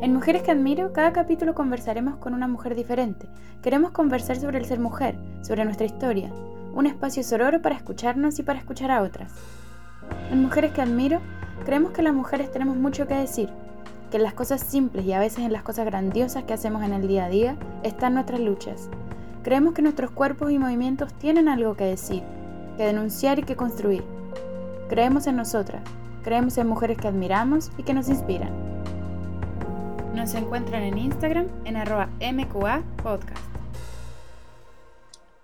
En Mujeres que Admiro, cada capítulo conversaremos con una mujer diferente. Queremos conversar sobre el ser mujer, sobre nuestra historia, un espacio sororo para escucharnos y para escuchar a otras. En Mujeres que Admiro, creemos que las mujeres tenemos mucho que decir, que en las cosas simples y a veces en las cosas grandiosas que hacemos en el día a día están nuestras luchas. Creemos que nuestros cuerpos y movimientos tienen algo que decir, que denunciar y que construir. Creemos en nosotras, creemos en mujeres que admiramos y que nos inspiran. Nos encuentran en Instagram en arroba MQA Podcast.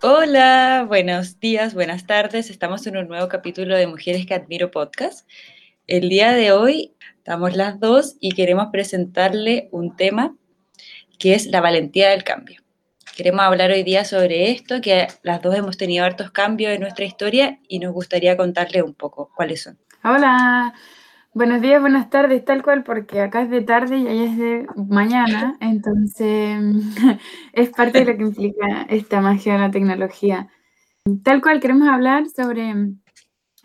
Hola, buenos días, buenas tardes. Estamos en un nuevo capítulo de Mujeres que Admiro Podcast. El día de hoy estamos las dos y queremos presentarle un tema que es la valentía del cambio. Queremos hablar hoy día sobre esto, que las dos hemos tenido hartos cambios en nuestra historia y nos gustaría contarle un poco cuáles son. Hola, buenos días, buenas tardes, tal cual, porque acá es de tarde y allá es de mañana, entonces es parte de lo que implica esta magia de la tecnología. Tal cual, queremos hablar sobre,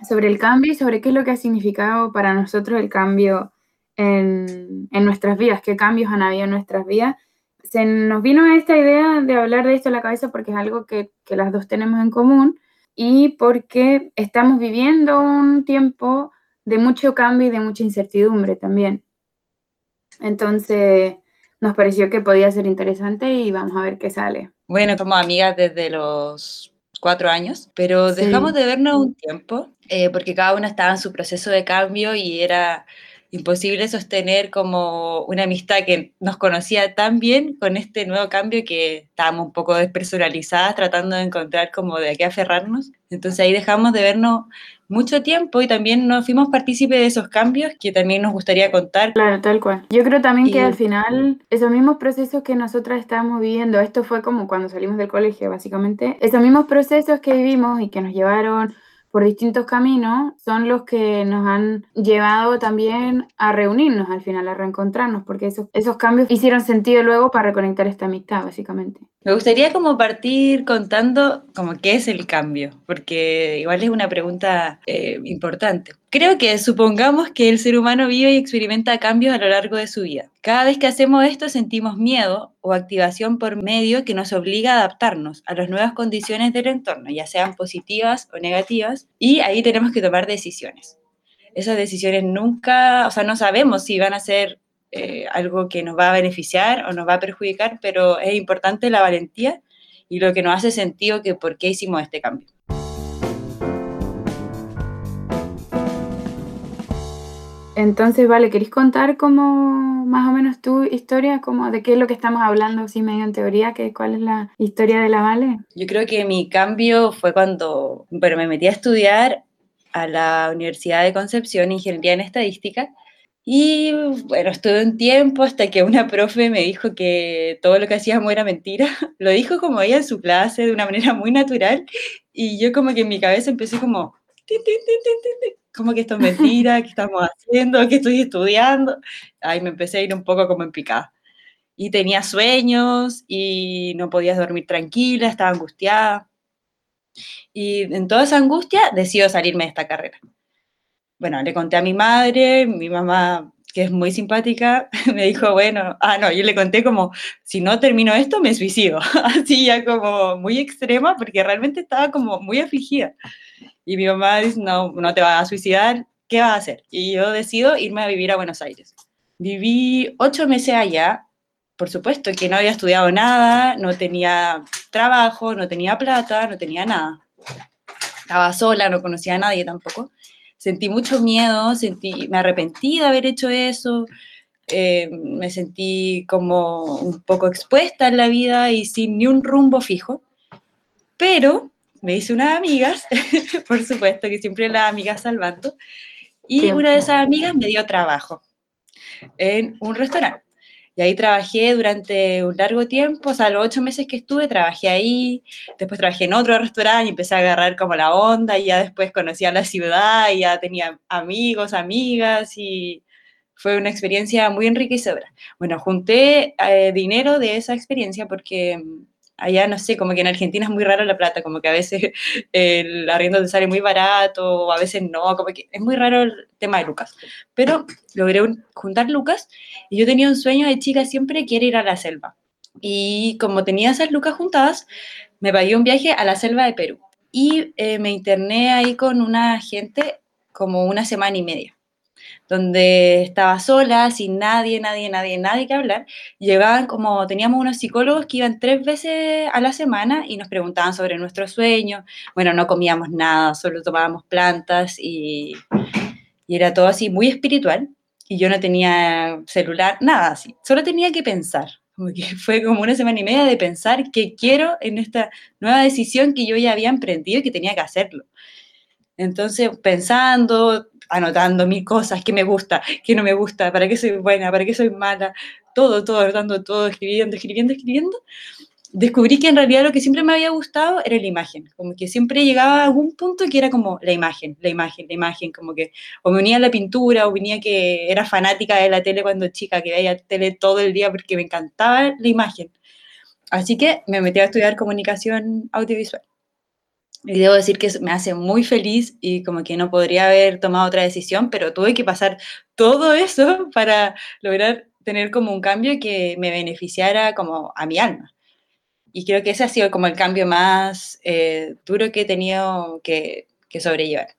sobre el cambio y sobre qué es lo que ha significado para nosotros el cambio en, en nuestras vidas, qué cambios han habido en nuestras vidas. Se nos vino esta idea de hablar de esto a la cabeza porque es algo que, que las dos tenemos en común y porque estamos viviendo un tiempo de mucho cambio y de mucha incertidumbre también. Entonces, nos pareció que podía ser interesante y vamos a ver qué sale. Bueno, somos amigas desde los cuatro años, pero dejamos de vernos un tiempo eh, porque cada una estaba en su proceso de cambio y era imposible sostener como una amistad que nos conocía tan bien con este nuevo cambio que estábamos un poco despersonalizadas tratando de encontrar como de qué aferrarnos. Entonces ahí dejamos de vernos mucho tiempo y también nos fuimos partícipes de esos cambios que también nos gustaría contar. Claro, tal cual. Yo creo también que al final esos mismos procesos que nosotras estábamos viviendo, esto fue como cuando salimos del colegio básicamente, esos mismos procesos que vivimos y que nos llevaron por distintos caminos son los que nos han llevado también a reunirnos al final, a reencontrarnos, porque esos, esos cambios hicieron sentido luego para reconectar esta amistad, básicamente. Me gustaría como partir contando como qué es el cambio, porque igual es una pregunta eh, importante. Creo que supongamos que el ser humano vive y experimenta cambios a lo largo de su vida. Cada vez que hacemos esto sentimos miedo o activación por medio que nos obliga a adaptarnos a las nuevas condiciones del entorno, ya sean positivas o negativas, y ahí tenemos que tomar decisiones. Esas decisiones nunca, o sea, no sabemos si van a ser eh, algo que nos va a beneficiar o nos va a perjudicar, pero es importante la valentía y lo que nos hace sentido que por qué hicimos este cambio. Entonces, vale, ¿queréis contar como más o menos tu historia, como de qué es lo que estamos hablando, así medio en teoría, que cuál es la historia de la Vale? Yo creo que mi cambio fue cuando, pero me metí a estudiar a la Universidad de Concepción, Ingeniería en Estadística, y bueno, estuve un tiempo hasta que una profe me dijo que todo lo que hacíamos era mentira. Lo dijo como ella en su clase, de una manera muy natural. Y yo como que en mi cabeza empecé como, como que esto es mentira, ¿qué estamos haciendo? ¿Qué estoy estudiando? Ahí me empecé a ir un poco como en picada. Y tenía sueños y no podía dormir tranquila, estaba angustiada. Y en toda esa angustia decido salirme de esta carrera bueno, le conté a mi madre, mi mamá, que es muy simpática, me dijo, bueno, ah, no, yo le conté como, si no termino esto, me suicido, así ya como muy extrema, porque realmente estaba como muy afligida. Y mi mamá dice, no, no te vas a suicidar, ¿qué vas a hacer? Y yo decido irme a vivir a Buenos Aires. Viví ocho meses allá, por supuesto que no había estudiado nada, no tenía trabajo, no tenía plata, no tenía nada. Estaba sola, no conocía a nadie tampoco sentí mucho miedo, sentí, me arrepentí de haber hecho eso, eh, me sentí como un poco expuesta en la vida y sin ni un rumbo fijo, pero me hice unas amigas, por supuesto que siempre las amigas salvando, y una de esas amigas me dio trabajo en un restaurante. Y ahí trabajé durante un largo tiempo, o sea, los ocho meses que estuve, trabajé ahí, después trabajé en otro restaurante y empecé a agarrar como la onda y ya después conocí a la ciudad y ya tenía amigos, amigas y fue una experiencia muy enriquecedora. Bueno, junté eh, dinero de esa experiencia porque mm, allá no sé, como que en Argentina es muy raro la plata, como que a veces el arriendo te sale muy barato, o a veces no, como que es muy raro el tema de lucas. Pero logré juntar lucas y yo tenía un sueño de chica siempre, quiere ir a la selva. Y como tenía esas lucas juntadas, me pagué un viaje a la selva de Perú. Y eh, me interné ahí con una gente como una semana y media donde estaba sola, sin nadie, nadie, nadie, nadie que hablar. Llegaban como, teníamos unos psicólogos que iban tres veces a la semana y nos preguntaban sobre nuestro sueño. Bueno, no comíamos nada, solo tomábamos plantas y, y era todo así muy espiritual. Y yo no tenía celular, nada así, solo tenía que pensar. Como fue como una semana y media de pensar qué quiero en esta nueva decisión que yo ya había emprendido y que tenía que hacerlo. Entonces, pensando, anotando mil cosas, qué me gusta, qué no me gusta, para qué soy buena, para qué soy mala, todo, todo, anotando todo, escribiendo, escribiendo, escribiendo, descubrí que en realidad lo que siempre me había gustado era la imagen, como que siempre llegaba a algún punto que era como la imagen, la imagen, la imagen, como que o me unía a la pintura o venía que era fanática de la tele cuando chica, que veía tele todo el día porque me encantaba la imagen. Así que me metí a estudiar comunicación audiovisual. Y debo decir que me hace muy feliz y como que no podría haber tomado otra decisión, pero tuve que pasar todo eso para lograr tener como un cambio que me beneficiara como a mi alma. Y creo que ese ha sido como el cambio más eh, duro que he tenido que, que sobrellevar.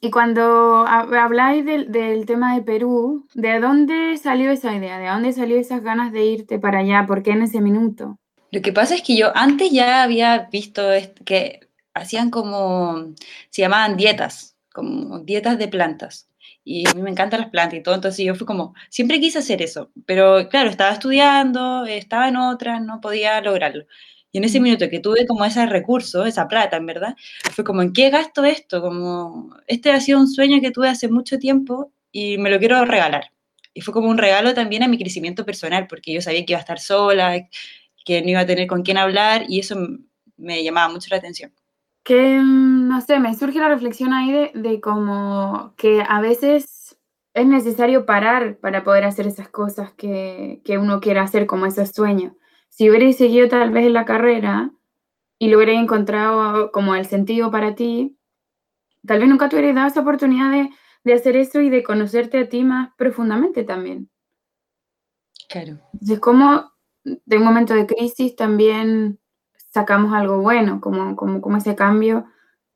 Y cuando habláis del, del, tema de Perú, ¿de dónde salió esa idea? ¿De dónde salió esas ganas de irte para allá? ¿Por qué en ese minuto? Lo que pasa es que yo antes ya había visto que hacían como, se llamaban dietas, como dietas de plantas. Y a mí me encantan las plantas y todo, entonces yo fui como, siempre quise hacer eso, pero claro, estaba estudiando, estaba en otras, no podía lograrlo. Y en ese minuto que tuve como ese recurso, esa plata, en verdad, fue como, ¿en qué gasto esto? Como, este ha sido un sueño que tuve hace mucho tiempo y me lo quiero regalar. Y fue como un regalo también a mi crecimiento personal, porque yo sabía que iba a estar sola, que no iba a tener con quién hablar y eso me llamaba mucho la atención que, mm, no sé, me surge la reflexión ahí de, de como que a veces es necesario parar para poder hacer esas cosas que, que uno quiere hacer, como esos sueños. Si hubierais seguido tal vez en la carrera y lo hubierais encontrado como el sentido para ti, tal vez nunca te hubierais dado esa oportunidad de, de hacer eso y de conocerte a ti más profundamente también. Claro. Entonces, como de un momento de crisis también sacamos algo bueno, como, como, como ese cambio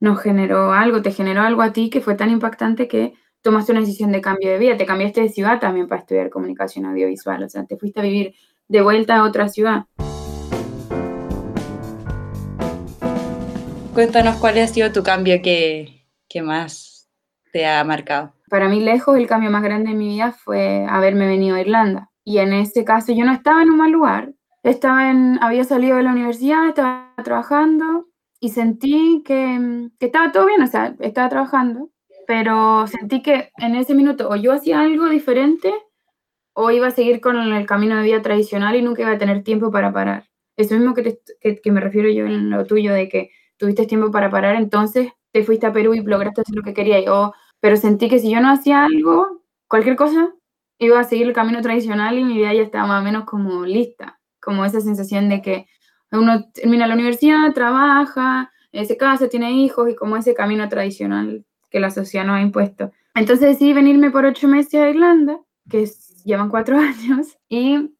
nos generó algo, te generó algo a ti que fue tan impactante que tomaste una decisión de cambio de vida, te cambiaste de ciudad también para estudiar comunicación audiovisual, o sea, te fuiste a vivir de vuelta a otra ciudad. Cuéntanos cuál ha sido tu cambio que, que más te ha marcado. Para mí lejos el cambio más grande de mi vida fue haberme venido a Irlanda. Y en ese caso yo no estaba en un mal lugar, estaba en, había salido de la universidad, estaba trabajando y sentí que, que, estaba todo bien, o sea, estaba trabajando, pero sentí que en ese minuto o yo hacía algo diferente o iba a seguir con el camino de vida tradicional y nunca iba a tener tiempo para parar. Eso mismo que, que, que me refiero yo en lo tuyo, de que tuviste tiempo para parar, entonces te fuiste a Perú y lograste hacer lo que querías. pero sentí que si yo no hacía algo, cualquier cosa, iba a seguir el camino tradicional y mi vida ya estaba más o menos como lista como esa sensación de que uno termina la universidad, trabaja, eh, se casa, tiene hijos y como ese camino tradicional que la sociedad nos ha impuesto. Entonces decidí venirme por ocho meses a Irlanda, que llevan cuatro años, y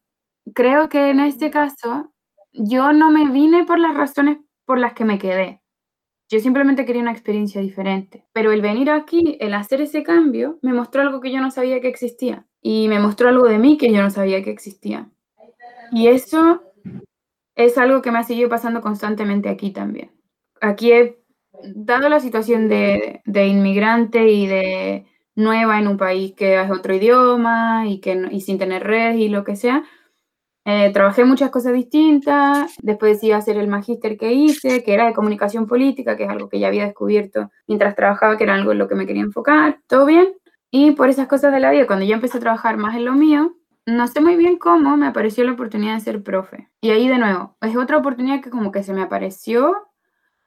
creo que en este caso yo no me vine por las razones por las que me quedé. Yo simplemente quería una experiencia diferente. Pero el venir aquí, el hacer ese cambio, me mostró algo que yo no sabía que existía. Y me mostró algo de mí que yo no sabía que existía. Y eso es algo que me ha seguido pasando constantemente aquí también. Aquí he dado la situación de, inmigrante y de nueva en un país que es otro idioma y, que, sin tener red y lo que sea. Eh, trabajé muchas cosas distintas, después decidí hacer el magíster que hice, que era de comunicación política, que es algo que ya había descubierto mientras trabajaba, que era algo en lo que me quería enfocar, todo bien. Y por esas cosas de la vida, cuando yo empecé a trabajar más en lo mío, no sé muy bien cómo me apareció la oportunidad de ser profe. Y ahí de nuevo, es otra oportunidad que como que se me apareció,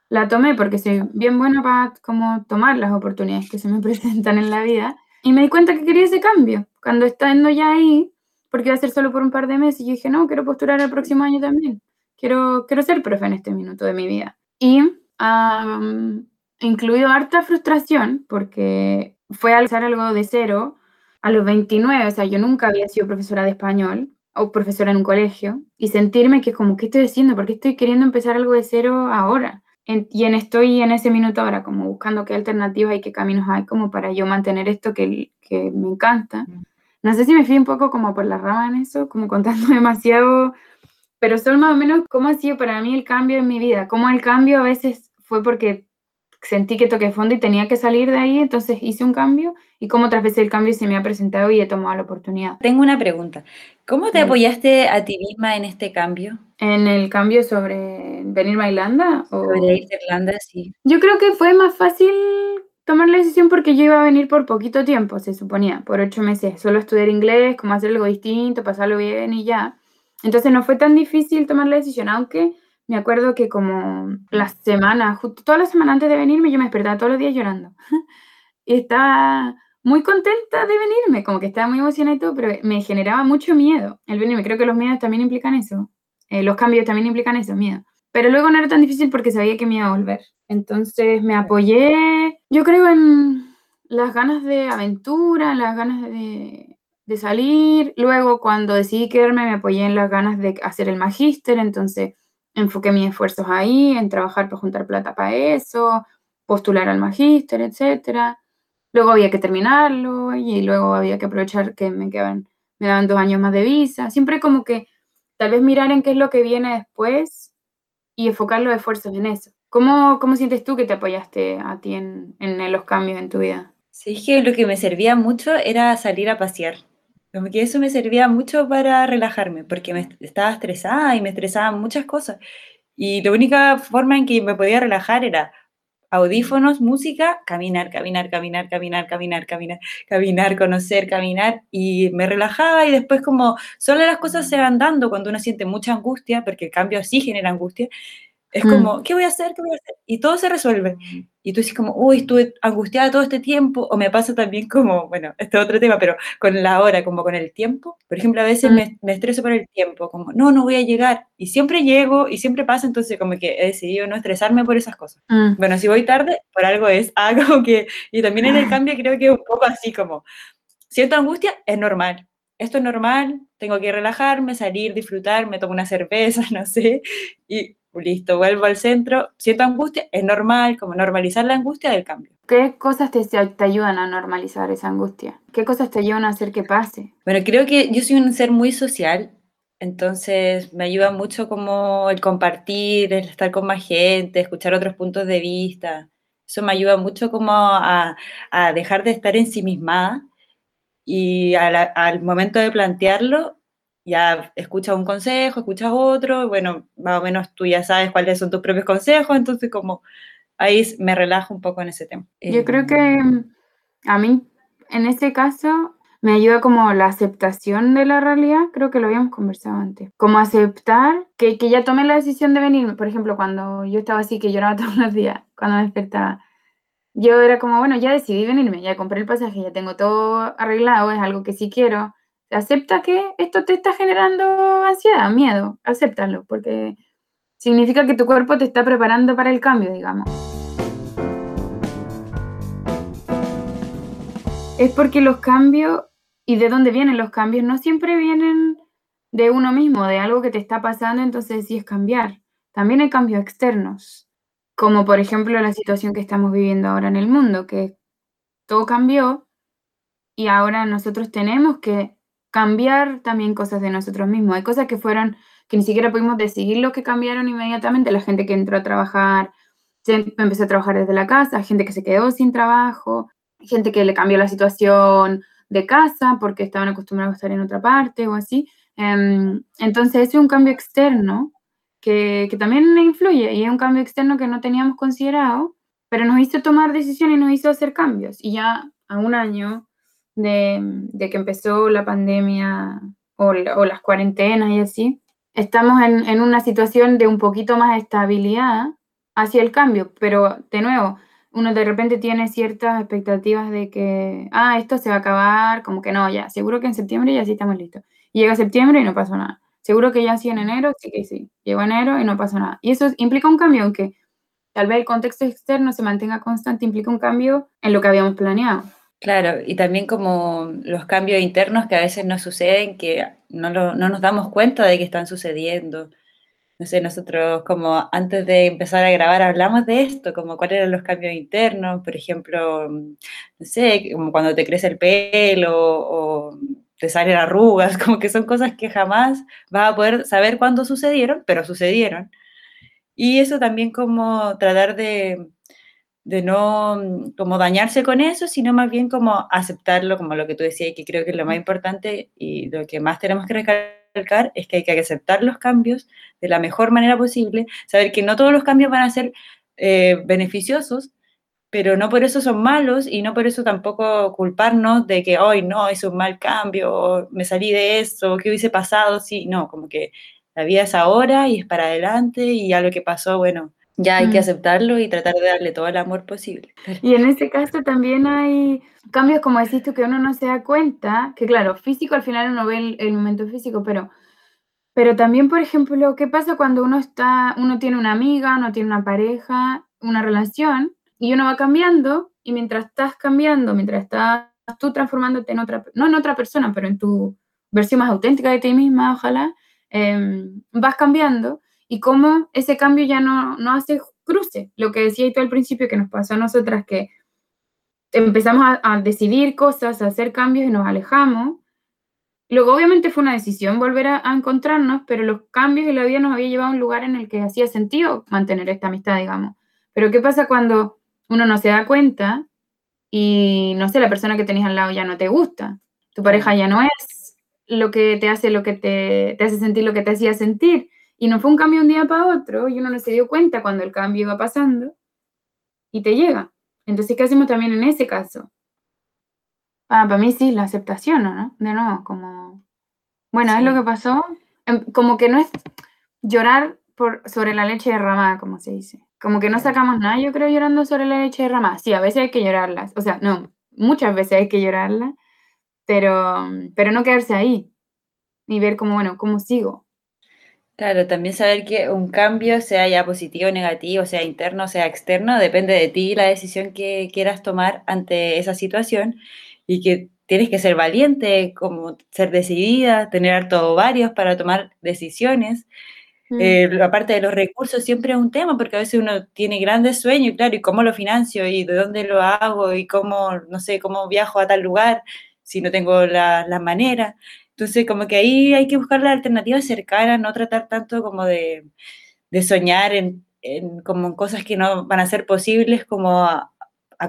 la tomé porque soy bien buena para como tomar las oportunidades que se me presentan en la vida. Y me di cuenta que quería ese cambio. Cuando estando ya ahí, porque iba a ser solo por un par de meses, y yo dije, no, quiero postular el próximo año también. quiero, quiero ser profe en este minuto de mi vida. Y incluido harta frustración porque fue alzar algo de cero a los 29, o sea, yo nunca había sido profesora de español o profesora en un colegio y sentirme que como, ¿qué estoy haciendo? ¿Por qué estoy queriendo empezar algo de cero ahora? y en, estoy en ese minuto ahora como buscando qué alternativas y qué caminos hay como para yo mantener esto que, que me encanta. Mm. No sé si me fui un poco como por la rama en eso, como contando demasiado, pero solo más o menos cómo ha sido para mí el cambio en mi vida, cómo el cambio a veces fue porque sentí que toqué fondo y tenía que salir de ahí, entonces hice un cambio y cómo otras veces el cambio se me ha presentado y he tomado la oportunidad. Tengo una pregunta. ¿Cómo te apoyaste a ti misma en este cambio? ¿En el cambio sobre venir a Irlanda? O... Sobre ir a Irlanda, sí. Yo creo que fue más fácil tomar la decisión porque yo iba a venir por poquito tiempo, se suponía, por ocho meses. Solo estudiar inglés, como hacer algo distinto, pasarlo bien y ya. Entonces no fue tan difícil tomar la decisión, aunque me acuerdo que como las semanas, justo todas las semanas antes de venirme, yo me despertaba todos los días llorando. y estaba muy contenta de venirme, como que estaba muy emocionada y todo, pero me generaba mucho miedo el venirme. Creo que los miedos también implican eso. Eh, los cambios también implican eso, miedo. Pero luego no era tan difícil porque sabía que me iba a volver. Entonces me apoyé, yo creo, en las ganas de aventura, las ganas de, de salir. Luego, cuando decidí quedarme, me apoyé en las ganas de hacer el magíster. Entonces enfoqué mis esfuerzos ahí, en trabajar para juntar plata para eso, postular al magíster, etc. Luego había que terminarlo y luego había que aprovechar que me quedaban, me daban dos años más de visa. Siempre como que tal vez mirar en qué es lo que viene después y enfocar los esfuerzos en eso. ¿Cómo, cómo sientes tú que te apoyaste a ti en, los cambios en tu vida? Sí, que lo que me servía mucho era salir a pasear. Como que eso me servía mucho para relajarme, porque me estaba estresada y me estresaban muchas cosas. Y la única forma en que me podía relajar era audífonos, música, caminar, caminar, caminar, caminar, caminar, caminar, caminar, conocer, caminar, y me relajaba y después como solo las cosas se van dando cuando uno siente mucha angustia, porque el cambio sí genera angustia, es mm. como, ¿qué voy a hacer? ¿Qué voy a hacer? Y todo se resuelve. Y tú dices como, uy, estuve angustiada todo este tiempo, o me pasa también como, bueno, este es otro tema, pero con la hora, como con el tiempo. Por ejemplo, a veces me, mm. me, estreso por el tiempo, como, no, no voy a llegar. Y siempre llego y siempre pasa, entonces como que he decidido no estresarme por esas cosas. Mm. Bueno, si voy tarde, por algo es, algo que, y también en el ah. cambio creo que es un poco así como, siento angustia, es normal. Esto es normal, tengo que relajarme, salir, disfrutar, me tomo una cerveza, no sé, y listo, vuelvo al centro, siento angustia, es normal, como normalizar la angustia del cambio. ¿Qué cosas te, te, ayudan a normalizar esa angustia? ¿Qué cosas te ayudan a hacer que pase? Bueno, creo que yo soy un ser muy social, entonces me ayuda mucho como el compartir, el estar con más gente, escuchar otros puntos de vista. Eso me ayuda mucho como a, a dejar de estar ensimismada y al momento de plantearlo, ya escuchas un consejo, escuchas otro, y bueno, más o menos tú ya sabes cuáles son tus propios consejos, entonces como ahí me relajo un poco en ese tema. Yo creo que em, a mí, en ese caso, me ayuda como la aceptación de la realidad, creo que lo habíamos conversado antes, como aceptar que, que ya tomé la decisión de venirme, por ejemplo, cuando yo estaba así, que lloraba todos los días, cuando me despertaba, yo era como, bueno, ya decidí venirme, ya compré el pasaje, ya tengo todo arreglado, es algo que sí quiero, acepta que esto te está generando ansiedad, miedo, acéptalo, porque significa que tu cuerpo te está preparando para el cambio, digamos. Es porque los cambios y de dónde vienen los cambios no siempre vienen de uno mismo, de algo que te está pasando, entonces sí es cambiar. También hay cambios externos, como por ejemplo la situación que estamos viviendo ahora en el mundo, que todo cambió y ahora nosotros tenemos que cambiar también cosas de nosotros mismos. Hay cosas que fueron, que ni siquiera pudimos decidir lo que cambiaron inmediatamente. La gente que entró a trabajar, empezó a trabajar desde la casa, gente que se quedó sin trabajo, gente que le cambió la situación de casa porque estaban acostumbrados a estar en otra parte o así. Em, entonces, es un cambio externo que, que también influye y es un cambio externo que no teníamos considerado, pero nos hizo tomar decisiones y nos hizo hacer cambios. Y ya a un año de, que empezó la pandemia o, las cuarentenas y así, estamos en, una situación de un poquito más estabilidad hacia el cambio, pero de nuevo, uno de repente tiene ciertas expectativas de que, ah, esto se va a acabar, como que no, ya, seguro que en septiembre ya sí estamos listos. Y llega septiembre y no pasó nada. seguro que ya sí en enero, sí que sí, llegó enero y no pasa nada. Y eso implica un cambio, aunque tal vez el contexto externo se mantenga constante, implica un cambio en lo que habíamos planeado. Claro, y también como los cambios internos que a veces nos suceden, que no, no nos damos cuenta de que están sucediendo no sé, nosotros como antes de empezar a grabar hablamos de esto, como cuáles eran los cambios internos, por ejemplo, no sé, como cuando te crece el pelo o te salen arrugas, como que son cosas que jamás vas a poder saber cuándo sucedieron, pero sucedieron. Y eso también como tratar de, de no como dañarse con eso, sino más bien como aceptarlo, como lo que tú decías, que creo que es lo más importante y lo que más tenemos que recalcar es que hay que aceptar los cambios de la mejor manera posible, saber que no todos los cambios van a ser eh, beneficiosos, pero no por eso son malos y no por eso tampoco culparnos de que hoy no, es un mal cambio, me salí de eso, ¿qué hubiese pasado? Sí, no, como que la vida es ahora y es para adelante y ya lo que pasó, bueno, ya hay que mm. aceptarlo y tratar de darle todo el amor posible. Y en este caso también hay cambios, como decís tú, que uno no se da cuenta, que claro, físico al final uno ve el, momento físico, pero, pero también, por ejemplo, ¿qué pasa cuando uno está, uno tiene una amiga, uno tiene una pareja, una relación, y uno va cambiando, y mientras estás cambiando, mientras estás tú transformándote en otra, no en otra persona, pero en tu versión más auténtica de ti misma, ojalá, em, vas cambiando y cómo ese cambio ya no, no hace cruce. Lo que decía tú al principio que nos pasó a nosotras, que empezamos a, decidir cosas, a hacer cambios y nos alejamos. Luego, obviamente, fue una decisión volver a, encontrarnos, pero los cambios y la vida nos había llevado a un lugar en el que hacía sentido mantener esta amistad, digamos. Pero, ¿qué pasa cuando uno no se da cuenta y, no sé, la persona que tenías al lado ya no te gusta? Tu pareja ya no es lo que te hace, lo que te, te hace sentir lo que te hacía sentir. Y no fue un cambio un día para otro, y uno no se dio cuenta cuando el cambio iba pasando y te llega. Entonces, ¿qué hacemos también en ese caso? Ah, para mí sí, la aceptación, ¿no? De nuevo, como, bueno, es lo que pasó. Em, como que no es llorar por, sobre la leche derramada, como se dice. Como que no sacamos nada, yo creo, llorando sobre la leche derramada. Sí, a veces hay que llorarlas. O sea, no, muchas veces hay que llorarla, pero, pero no quedarse ahí. Y ver como, bueno, cómo sigo. Claro, también saber que un cambio, sea ya positivo o negativo, sea interno o sea externo, depende de ti la decisión que quieras tomar ante esa situación y que tienes que ser valiente, como ser decidida, tener todos varios para tomar decisiones. Mm. Eh, aparte de los recursos, siempre es un tema, porque a veces uno tiene grandes sueños, claro, y cómo lo financio, y de dónde lo hago, y cómo, no sé, cómo viajo a tal lugar, si no tengo la, la manera. Entonces, como que ahí hay que buscar la alternativa cercana, no tratar tanto como de, soñar en, como cosas que no van a ser posibles como a,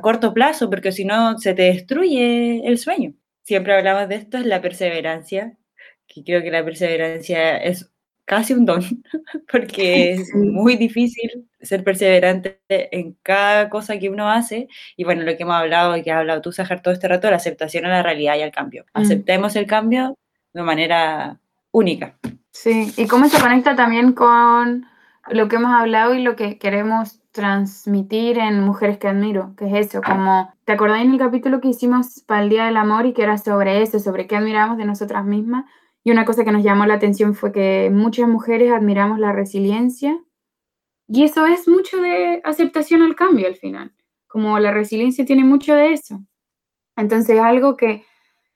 corto plazo, porque si no se te destruye el sueño. Siempre hablamos de esto, es la perseverancia, que creo que la perseverancia es casi un don, porque es muy difícil ser perseverante en cada cosa que uno hace. Y bueno, lo que hemos hablado y que has hablado tú, Sajar, todo este rato, la aceptación a la realidad y al cambio. Mm. Aceptemos el cambio, de manera única. Sí, y cómo se conecta también con lo que hemos hablado y lo que queremos transmitir en Mujeres que Admiro, que es eso, como, ¿te acordáis en el capítulo que hicimos para el Día del Amor y que era sobre eso, sobre qué admiramos de nosotras mismas? Y una cosa que nos llamó la atención fue que muchas mujeres admiramos la resiliencia y eso es mucho de aceptación al cambio al final, como la resiliencia tiene mucho de eso. Entonces, algo que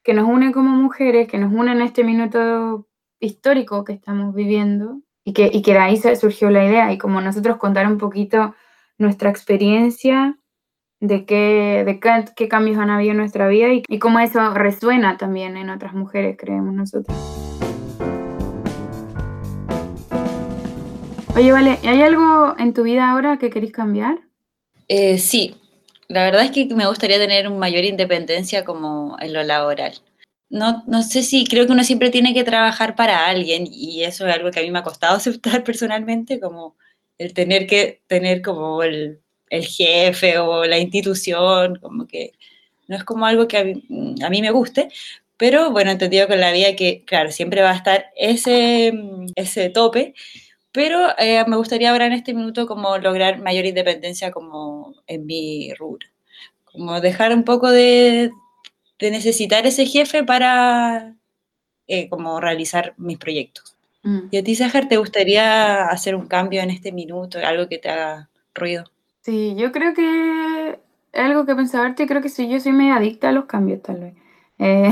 que nos une como mujeres, que nos une en este minuto histórico que estamos viviendo y que, y que de ahí surgió la idea y como nosotros contar un poquito nuestra experiencia de qué, de qué, cambios han habido en nuestra vida y, y, cómo eso resuena también en otras mujeres, creemos nosotros. Oye, vale, ¿hay algo en tu vida ahora que queréis cambiar? Eh, sí, la verdad es que me gustaría tener mayor independencia como en lo laboral. No, no sé si creo que uno siempre tiene que trabajar para alguien y eso es algo que a mí me ha costado aceptar personalmente, como el tener que tener como el, el jefe o la institución, como que no es como algo que a mí, me guste, pero bueno, entendido con la vida que, claro, siempre va a estar ese, ese tope, pero eh, me gustaría ahora en este minuto como lograr mayor independencia como en mi rubro. Como dejar un poco de, necesitar ese jefe para eh, como realizar mis proyectos. Mm. ¿Y a ti, Sájar, te gustaría hacer un cambio en este minuto, algo que te haga ruido? Sí, yo creo que algo que pensaba y creo que sí, yo soy medio adicta a los cambios, tal vez. Eh,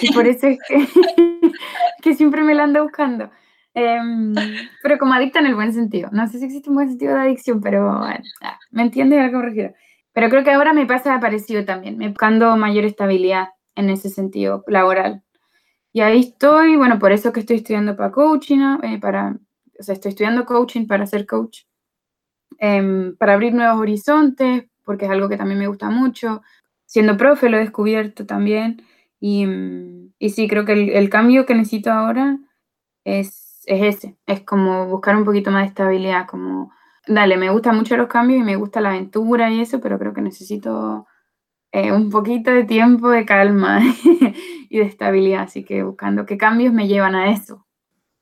y por eso es que, siempre me la ando buscando. Em, pero como adicta en el buen sentido. No sé si existe un buen sentido de adicción, pero bueno, ah, me entiendes a lo. Pero creo que ahora me pasa parecido también, me buscando mayor estabilidad en ese sentido laboral. Y ahí estoy, bueno, por eso que estoy estudiando para coaching, eh, para, o sea, estoy estudiando coaching para ser coach, em, para abrir nuevos horizontes, porque es algo que también me gusta mucho. Siendo profe lo he descubierto también. Y, mm, y sí, creo que el, cambio que necesito ahora es, es ese, es como buscar un poquito más de estabilidad, como, dale, me gustan mucho los cambios y me gusta la aventura y eso, pero creo que necesito eh, un poquito de tiempo de calma y de estabilidad, así que buscando qué cambios me llevan a eso.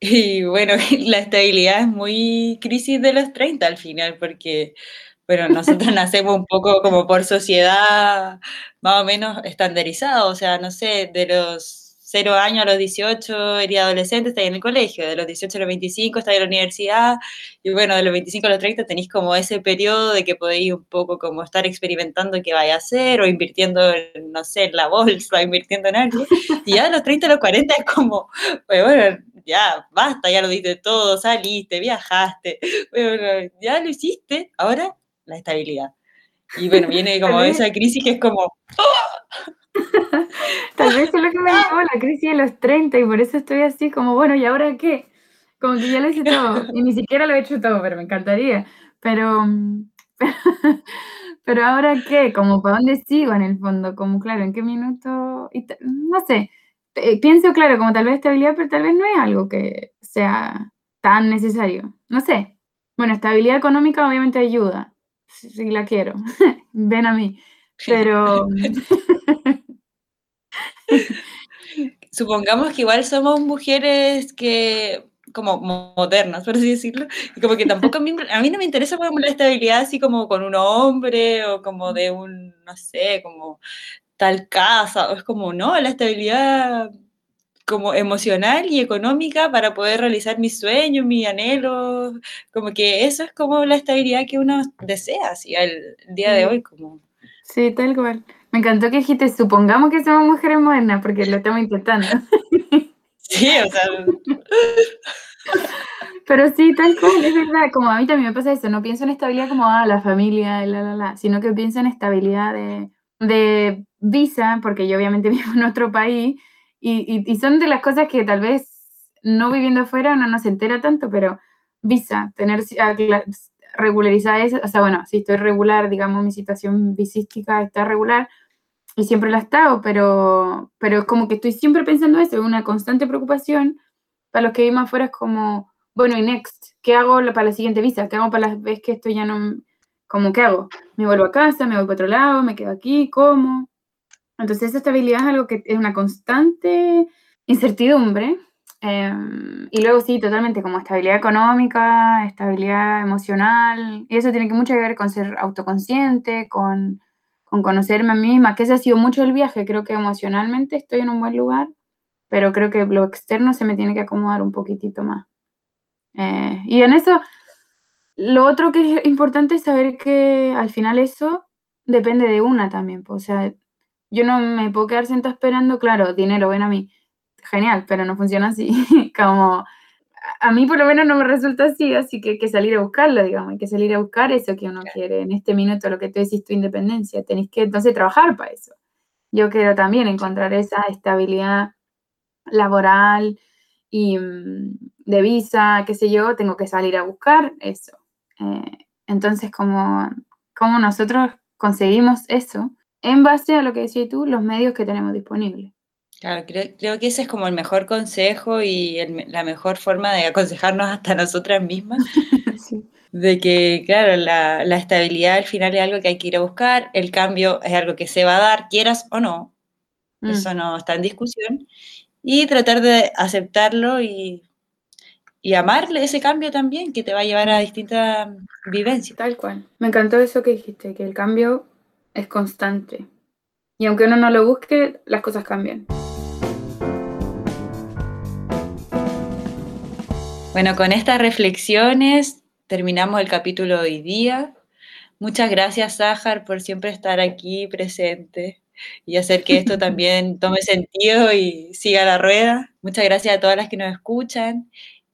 Y bueno, la estabilidad es muy crisis de los 30 al final, porque bueno, nosotros nacemos un poco como por sociedad más o menos estandarizado, o sea, no sé, de los 0 años a los 18 eres adolescente, estás en el colegio, de los 18 a los 25 estás en la universidad, y bueno, de los 25 a los 30 tenéis como ese periodo de que podéis un poco como estar experimentando qué vaya a hacer, o invirtiendo, no sé, en la bolsa, invirtiendo en algo, y ya a los 30 a los 40 es como, pues bueno, ya, basta, ya lo diste todo, saliste, viajaste, bueno, ya lo hiciste, ahora la estabilidad. Y bueno, viene como esa crisis que es como... Tal vez es lo que me llamó la crisis de los 30 y por eso estoy así como, bueno, ¿y ahora qué? Como que ya lo hice todo y ni siquiera lo he hecho todo, pero me encantaría. Pero, pero ahora qué, como para dónde sigo en el fondo, como claro, en qué minuto, y no sé, pienso claro, como tal vez estabilidad, pero tal vez no es algo que sea tan necesario, no sé. Bueno, estabilidad económica obviamente ayuda, si la quiero, ven a mí. Pero... Supongamos que igual somos mujeres que como modernas, por así decirlo, y como que tampoco a mí, a mí no me interesa como la estabilidad así como con un hombre o como de un, no sé, como tal casa, o es como, no, la estabilidad como emocional y económica para poder realizar mis sueños, mis anhelos, como que eso es como la estabilidad que uno desea, así al día de hoy, como... Sí, tal cual. Me encantó que dijiste, supongamos que somos mujeres modernas, porque lo estamos intentando. Sí, o sea... Pero sí, tal cual, es verdad, como a mí también me pasa eso, no pienso en estabilidad como, ah, la familia, la, la, la, sino que pienso en estabilidad de, de visa, porque yo obviamente vivo en otro país, y, son de las cosas que tal vez no viviendo afuera uno no se entera tanto, pero visa, tener regularizada eso, o sea, bueno, si estoy regular, digamos, mi situación visística está regular y siempre la he estado, pero, pero es como que estoy siempre pensando eso, es una constante preocupación. Para los que vivimos afuera es como, bueno, y next, ¿qué hago para la siguiente visa? ¿Qué hago para las veces que esto ya no, como, ¿qué hago? ¿Me vuelvo a casa? ¿Me voy para otro lado? ¿Me quedo aquí? ¿Cómo? Entonces, esa estabilidad es algo que es una constante incertidumbre. Em, y luego sí, totalmente, como estabilidad económica, estabilidad emocional. Y eso tiene que mucho que ver con ser autoconsciente, con, con conocerme a mí misma, que ese ha sido mucho el viaje. Creo que emocionalmente estoy en un buen lugar, pero creo que lo externo se me tiene que acomodar un poquitito más. Eh, y en eso, lo otro que es importante es saber que al final eso depende de una también. Pues, o sea, yo no me puedo quedar sentada esperando, claro, dinero, ven a mí. Genial, pero no funciona así. como a mí por lo menos no me resulta así, así que hay que salir a buscarlo, digamos, hay que salir a buscar eso que uno quiere. En este minuto, lo que tú decís, tu independencia, tenéis que entonces trabajar para eso. Yo quiero también encontrar esa estabilidad laboral y mm, de visa, qué sé yo, tengo que salir a buscar eso. Eh, entonces, como, como nosotros conseguimos eso, en base a lo que decías tú, los medios que tenemos disponibles. Claro, creo, que ese es como el mejor consejo y la mejor forma de aconsejarnos hasta nosotras mismas. De que, claro, la, estabilidad al final es algo que hay que ir a buscar, el cambio es algo que se va a dar, quieras o no, mm. eso no está en discusión, y tratar de aceptarlo y, y amarle ese cambio también, que te va a llevar a distintas vivencias. Tal cual. Me encantó eso que dijiste, que el cambio es constante. Y aunque uno no lo busque, las cosas cambian. Bueno, con estas reflexiones terminamos el capítulo de hoy día. Muchas gracias, Sájar, por siempre estar aquí presente y hacer que esto también tome sentido y siga la rueda. Muchas gracias a todas las que nos escuchan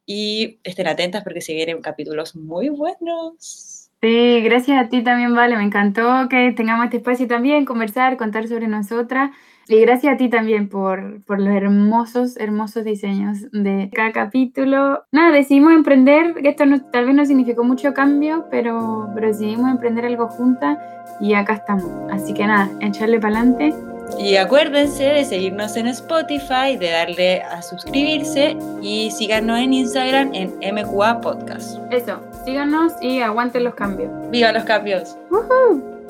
y estén atentas porque se vienen capítulos muy buenos. Sí, gracias a ti también, Vale. Me encantó que tengamos este espacio también, conversar, contar sobre nosotras. Y gracias a ti también por, por, los hermosos, hermosos diseños de cada capítulo. Nada, decidimos emprender, que esto no, tal vez no significó mucho cambio, pero, pero decidimos emprender algo juntas y acá estamos. Así que nada, echarle para adelante. Y acuérdense de seguirnos en Spotify, de darle a suscribirse y síganos en Instagram en MQA Podcast. Eso, síganos y aguanten los cambios. ¡Viva los cambios! ¡Woohoo!